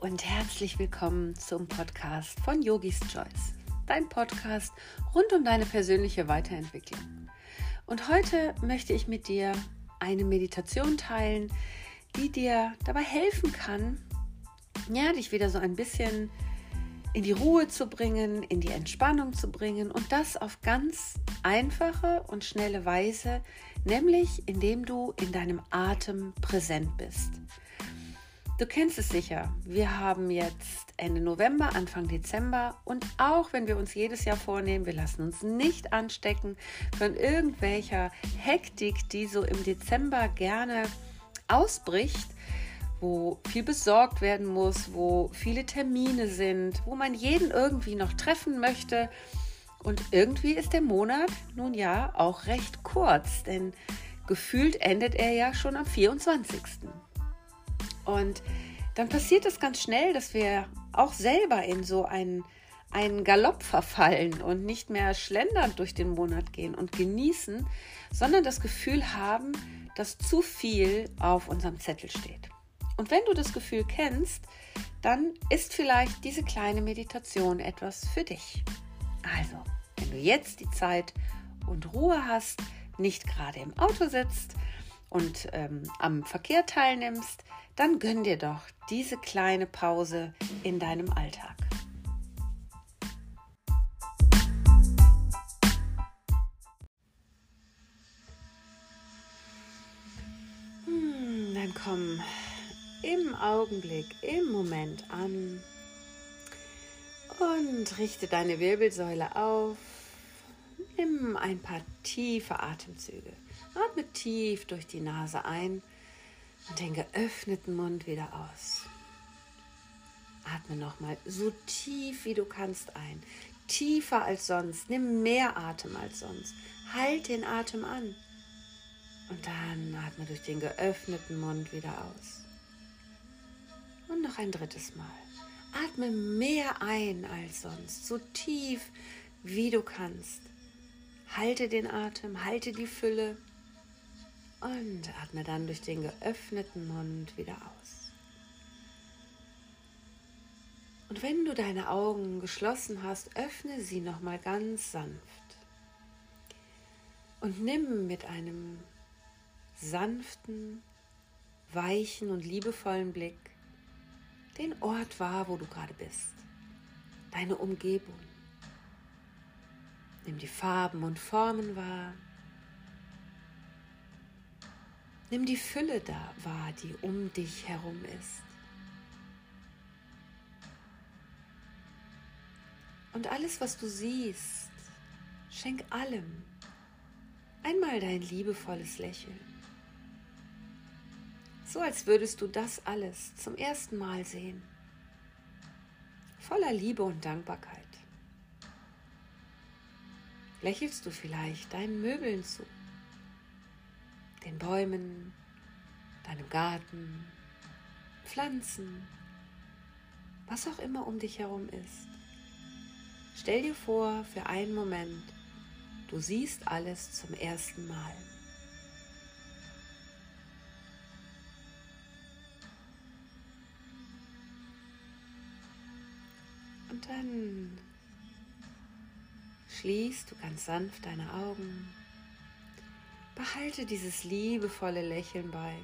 und herzlich willkommen zum Podcast von Yogis Choice, dein Podcast rund um deine persönliche Weiterentwicklung. Und heute möchte ich mit dir eine Meditation teilen, die dir dabei helfen kann, ja, dich wieder so ein bisschen in die Ruhe zu bringen, in die Entspannung zu bringen und das auf ganz einfache und schnelle Weise, nämlich indem du in deinem Atem präsent bist. Du kennst es sicher. Wir haben jetzt Ende November, Anfang Dezember und auch wenn wir uns jedes Jahr vornehmen, wir lassen uns nicht anstecken von irgendwelcher Hektik, die so im Dezember gerne ausbricht, wo viel besorgt werden muss, wo viele Termine sind, wo man jeden irgendwie noch treffen möchte. Und irgendwie ist der Monat nun ja auch recht kurz, denn gefühlt endet er ja schon am 24. Und dann passiert es ganz schnell, dass wir auch selber in so einen, einen Galopp verfallen und nicht mehr schlendernd durch den Monat gehen und genießen, sondern das Gefühl haben, dass zu viel auf unserem Zettel steht. Und wenn du das Gefühl kennst, dann ist vielleicht diese kleine Meditation etwas für dich. Also, wenn du jetzt die Zeit und Ruhe hast, nicht gerade im Auto sitzt und ähm, am Verkehr teilnimmst, dann gönn dir doch diese kleine Pause in deinem Alltag. Hm, dann komm im Augenblick, im Moment an und richte deine Wirbelsäule auf. Nimm ein paar tiefe Atemzüge. Atme tief durch die Nase ein und den geöffneten Mund wieder aus. Atme nochmal so tief wie du kannst ein. Tiefer als sonst. Nimm mehr Atem als sonst. Halt den Atem an. Und dann atme durch den geöffneten Mund wieder aus. Und noch ein drittes Mal. Atme mehr ein als sonst. So tief wie du kannst. Halte den Atem, halte die Fülle und atme dann durch den geöffneten Mund wieder aus. Und wenn du deine Augen geschlossen hast, öffne sie nochmal ganz sanft. Und nimm mit einem sanften, weichen und liebevollen Blick den Ort wahr, wo du gerade bist, deine Umgebung. Nimm die Farben und Formen wahr Nimm die Fülle da wahr, die um dich herum ist. Und alles, was du siehst, schenk allem einmal dein liebevolles Lächeln. So als würdest du das alles zum ersten Mal sehen. Voller Liebe und Dankbarkeit. Lächelst du vielleicht deinen Möbeln zu? Den Bäumen, deinem Garten, Pflanzen, was auch immer um dich herum ist. Stell dir vor, für einen Moment, du siehst alles zum ersten Mal. Und dann schließt du ganz sanft deine Augen Behalte dieses liebevolle Lächeln bei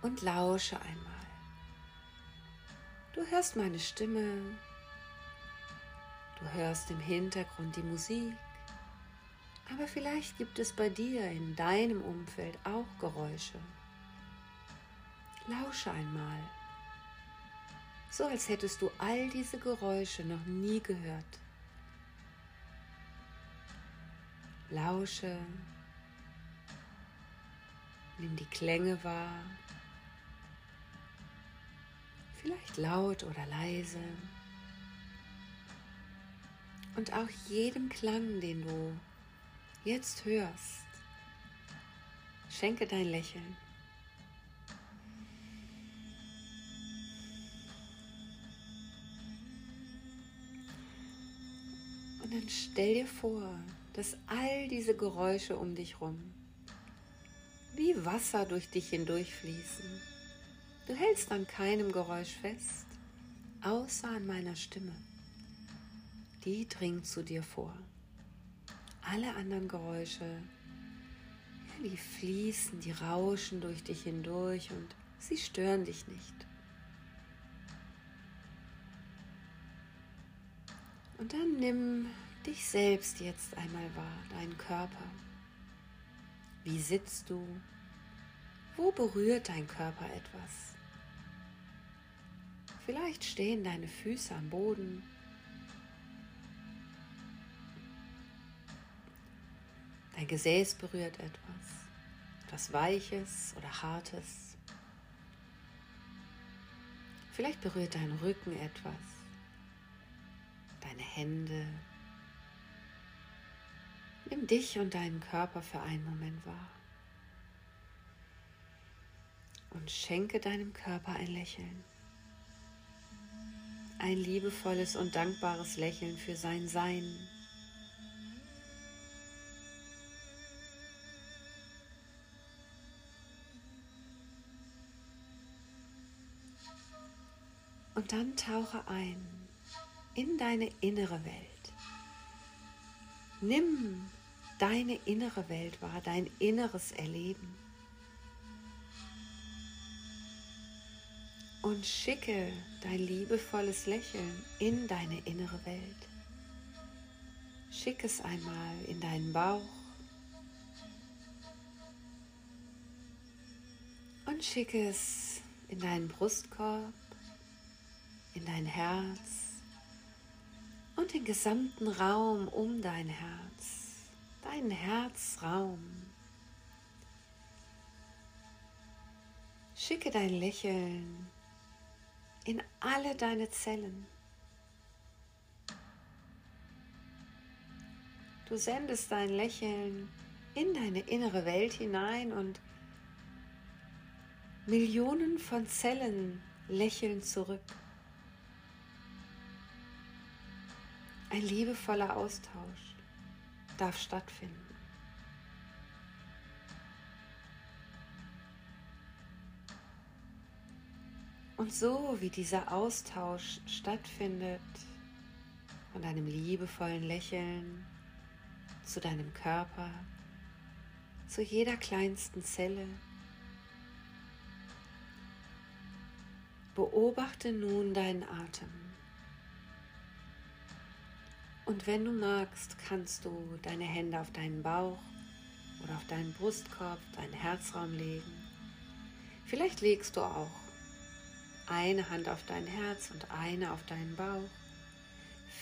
und lausche einmal. Du hörst meine Stimme, du hörst im Hintergrund die Musik, aber vielleicht gibt es bei dir in deinem Umfeld auch Geräusche. Lausche einmal, so als hättest du all diese Geräusche noch nie gehört. Lausche, nimm die Klänge wahr, vielleicht laut oder leise. Und auch jedem Klang, den du jetzt hörst, schenke dein Lächeln. Und dann stell dir vor, dass all diese Geräusche um dich rum wie Wasser durch dich hindurchfließen Du hältst an keinem Geräusch fest, außer an meiner Stimme. Die dringt zu dir vor. Alle anderen Geräusche, die fließen, die rauschen durch dich hindurch und sie stören dich nicht. Und dann nimm dich selbst jetzt einmal wahr, deinen Körper. Wie sitzt du? Wo berührt dein Körper etwas? Vielleicht stehen deine Füße am Boden. Dein Gesäß berührt etwas, etwas Weiches oder Hartes. Vielleicht berührt dein Rücken etwas, deine Hände. Nimm dich und deinen Körper für einen Moment wahr und schenke deinem Körper ein Lächeln. Ein liebevolles und dankbares Lächeln für sein Sein. Und dann tauche ein in deine innere Welt. Nimm deine innere Welt wahr, dein inneres Erleben. Und schicke dein liebevolles Lächeln in deine innere Welt. Schick es einmal in deinen Bauch und schicke es in deinen Brustkorb in dein Herz und den gesamten Raum um dein Herz, deinen Herzraum. Schicke dein Lächeln in alle deine Zellen. Du sendest dein Lächeln in deine innere Welt hinein und Millionen von Zellen lächeln zurück. Ein liebevoller Austausch darf stattfinden. Und so wie dieser Austausch stattfindet, von deinem liebevollen Lächeln zu deinem Körper, zu jeder kleinsten Zelle, beobachte nun deinen Atem. Und wenn du magst, kannst du deine Hände auf deinen Bauch oder auf deinen Brustkorb, deinen Herzraum legen. Vielleicht legst du auch eine Hand auf dein Herz und eine auf deinen Bauch.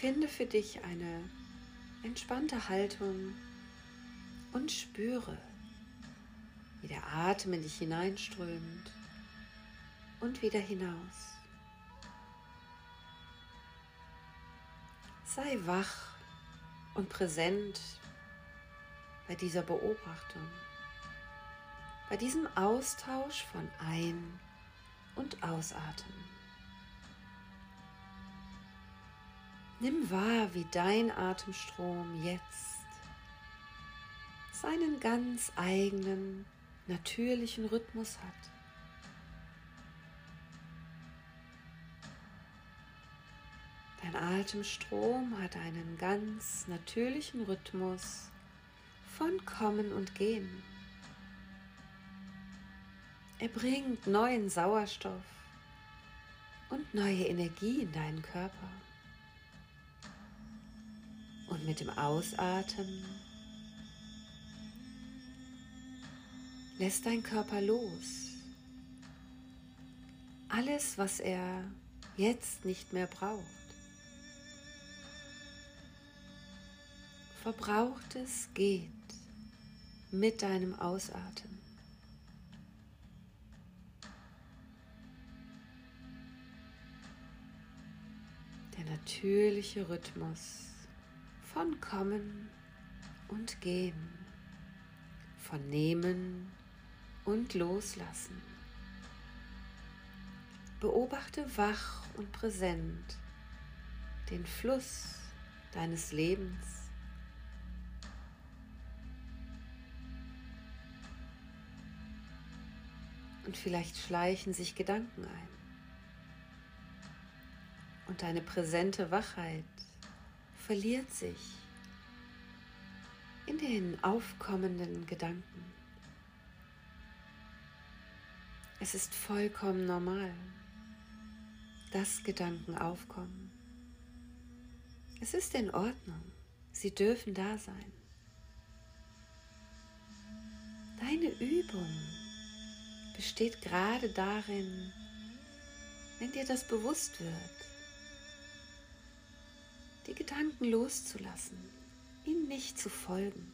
Finde für dich eine entspannte Haltung und spüre, wie der Atem in dich hineinströmt und wieder hinaus. Sei wach und präsent bei dieser Beobachtung, bei diesem Austausch von Ein- und Ausatmen. Nimm wahr, wie dein Atemstrom jetzt seinen ganz eigenen, natürlichen Rhythmus hat. Dein Atemstrom hat einen ganz natürlichen Rhythmus von Kommen und Gehen. Er bringt neuen Sauerstoff und neue Energie in deinen Körper. Und mit dem Ausatmen lässt dein Körper los. Alles, was er jetzt nicht mehr braucht. Verbrauchtes geht mit deinem Ausatmen. Der natürliche Rhythmus von Kommen und Gehen, von Nehmen und Loslassen. Beobachte wach und präsent den Fluss deines Lebens Und vielleicht schleichen sich Gedanken ein. Und deine präsente Wachheit verliert sich in den aufkommenden Gedanken. Es ist vollkommen normal, dass Gedanken aufkommen. Es ist in Ordnung, sie dürfen da sein. Deine Übung besteht gerade darin, wenn dir das bewusst wird, die Gedanken loszulassen, ihnen nicht zu folgen.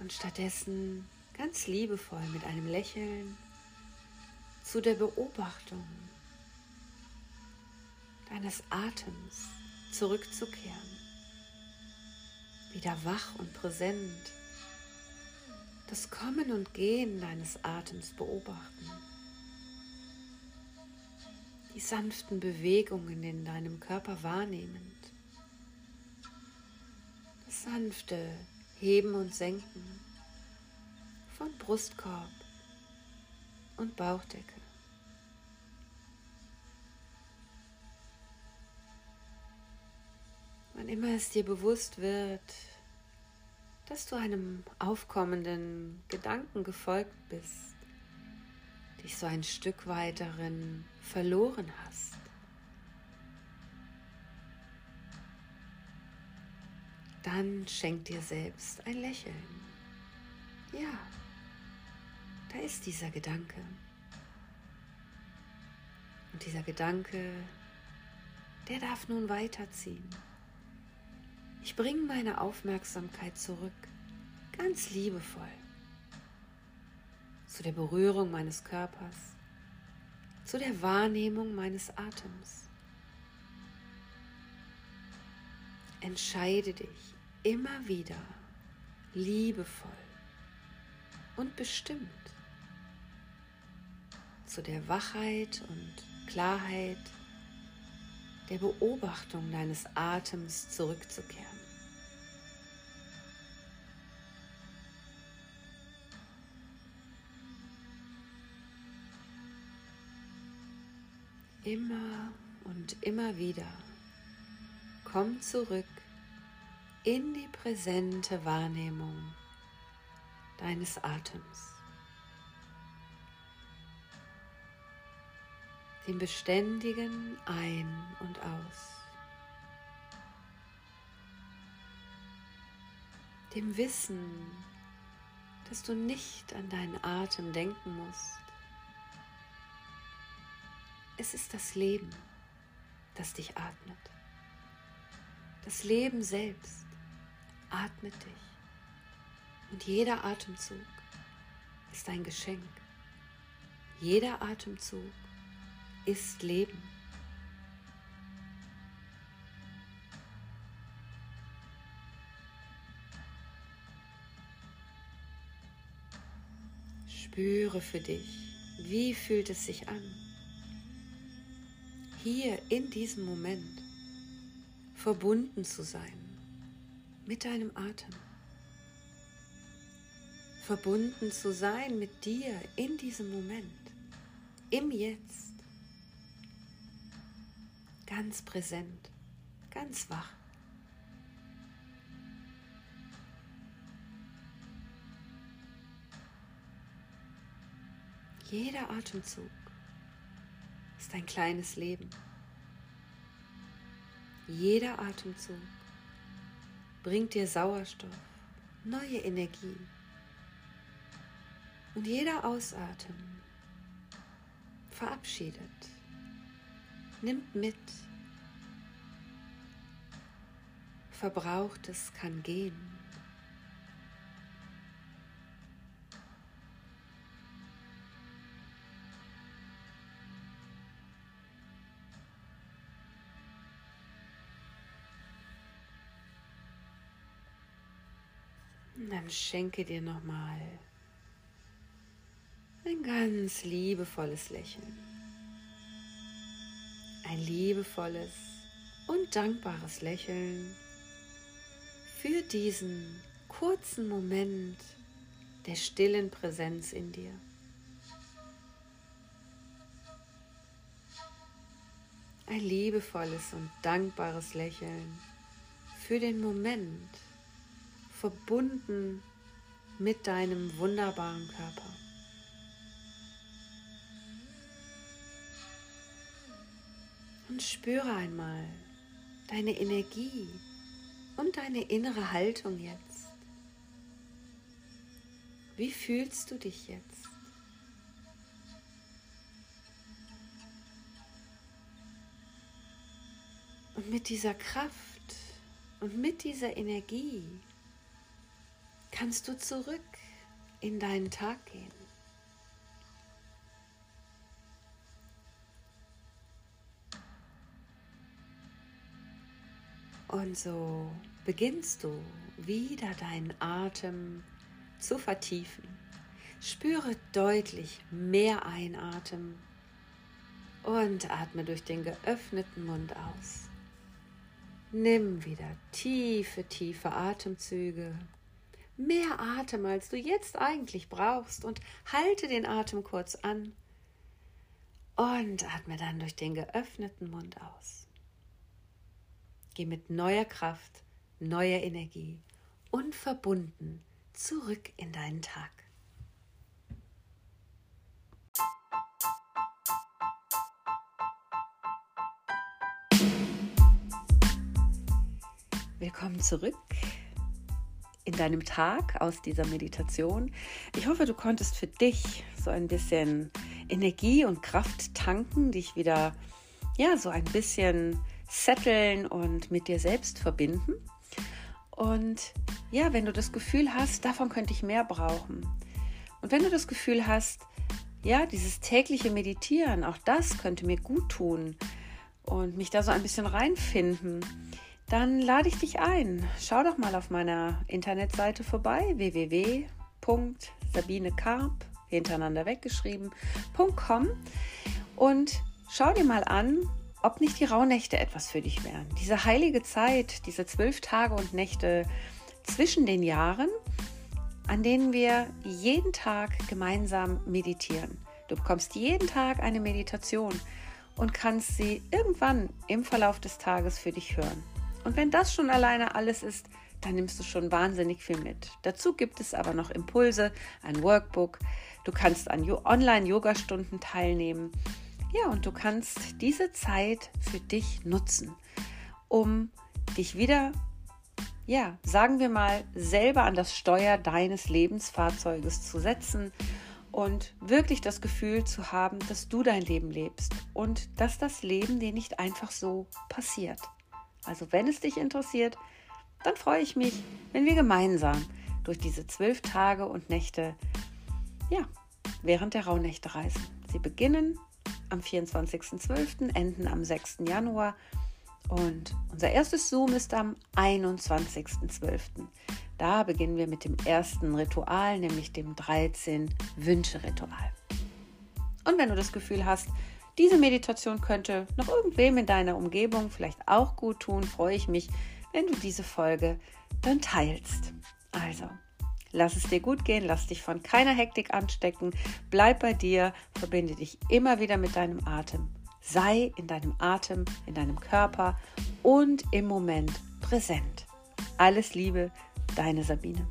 Und stattdessen ganz liebevoll mit einem Lächeln zu der Beobachtung deines Atems zurückzukehren, wieder wach und präsent das Kommen und Gehen deines Atems beobachten, die sanften Bewegungen in deinem Körper wahrnehmend, das sanfte Heben und Senken von Brustkorb und Bauchdecke. Wann immer es dir bewusst wird, dass du einem aufkommenden Gedanken gefolgt bist, dich so ein Stück weit darin verloren hast. Dann schenk dir selbst ein Lächeln. Ja, da ist dieser Gedanke. Und dieser Gedanke, der darf nun weiterziehen. Ich bringe meine Aufmerksamkeit zurück, ganz liebevoll, zu der Berührung meines Körpers, zu der Wahrnehmung meines Atems. Entscheide dich immer wieder liebevoll und bestimmt zu der Wachheit und Klarheit der Beobachtung deines Atems zurückzukehren. Immer und immer wieder komm zurück in die präsente Wahrnehmung deines Atems. Dem beständigen Ein- und Aus. Dem Wissen, dass du nicht an deinen Atem denken musst, es ist das Leben, das dich atmet. Das Leben selbst atmet dich. Und jeder Atemzug ist ein Geschenk. Jeder Atemzug ist Leben. Spüre für dich, wie fühlt es sich an? Hier in diesem Moment verbunden zu sein mit deinem Atem. Verbunden zu sein mit dir in diesem Moment, im Jetzt. Ganz präsent, ganz wach. Jeder Atemzug ist ein kleines Leben. Jeder Atemzug bringt dir Sauerstoff, neue Energie. Und jeder Ausatmen verabschiedet, nimmt mit. Verbrauchtes kann gehen. Dann schenke dir nochmal ein ganz liebevolles Lächeln. Ein liebevolles und dankbares Lächeln für diesen kurzen Moment der stillen Präsenz in dir. Ein liebevolles und dankbares Lächeln für den Moment, verbunden mit deinem wunderbaren Körper. Und spüre einmal deine Energie und deine innere Haltung jetzt. Wie fühlst du dich jetzt? Und mit dieser Kraft und mit dieser Energie kannst du zurück in deinen Tag gehen. Und so beginnst du wieder deinen Atem zu vertiefen. Spüre deutlich mehr Einatmen und atme durch den geöffneten Mund aus. Nimm wieder tiefe, tiefe Atemzüge. Mehr Atem, als du jetzt eigentlich brauchst und halte den Atem kurz an und atme dann durch den geöffneten Mund aus. Geh mit neuer Kraft, neuer Energie und verbunden zurück in deinen Tag. Willkommen zurück in deinem Tag aus dieser Meditation. Ich hoffe, du konntest für dich so ein bisschen Energie und Kraft tanken, dich wieder ja so ein bisschen setteln und mit dir selbst verbinden. Und ja, wenn du das Gefühl hast, davon könnte ich mehr brauchen. Und wenn du das Gefühl hast, ja, dieses tägliche Meditieren, auch das könnte mir gut tun und mich da so ein bisschen reinfinden, dann lade ich dich ein. Schau doch mal auf meiner Internetseite vorbei, www.sabinekarp, hintereinander weggeschrieben.com und schau dir mal an, ob nicht die Rauhnächte etwas für dich wären. Diese heilige Zeit, diese zwölf Tage und Nächte zwischen den Jahren, an denen wir jeden Tag gemeinsam meditieren. Du bekommst jeden Tag eine Meditation und kannst sie irgendwann im Verlauf des Tages für dich hören. Und wenn das schon alleine alles ist, dann nimmst du schon wahnsinnig viel mit. Dazu gibt es aber noch Impulse, ein Workbook. Du kannst an Online-Yoga-Stunden teilnehmen ja, und du kannst diese Zeit für dich nutzen, um dich wieder, ja, sagen wir mal, selber an das Steuer deines Lebensfahrzeuges zu setzen und wirklich das Gefühl zu haben, dass du dein Leben lebst und dass das Leben dir nicht einfach so passiert. Also wenn es dich interessiert, dann freue ich mich, wenn wir gemeinsam durch diese zwölf Tage und Nächte, ja, während der Rauhnächte reisen. Sie beginnen am 24.12., enden am 6. Januar und unser erstes Zoom ist am 21.12. Da beginnen wir mit dem ersten Ritual, nämlich dem 13-Wünsche-Ritual. Und wenn du das Gefühl hast, diese Meditation könnte noch irgendwem in deiner Umgebung vielleicht auch gut tun, freue ich mich, wenn du diese Folge dann teilst. Also, Lass es dir gut gehen, lass dich von keiner Hektik anstecken, bleib bei dir, verbinde dich immer wieder mit deinem Atem. Sei in deinem Atem, in deinem Körper und im Moment präsent. Alles Liebe, deine Sabine.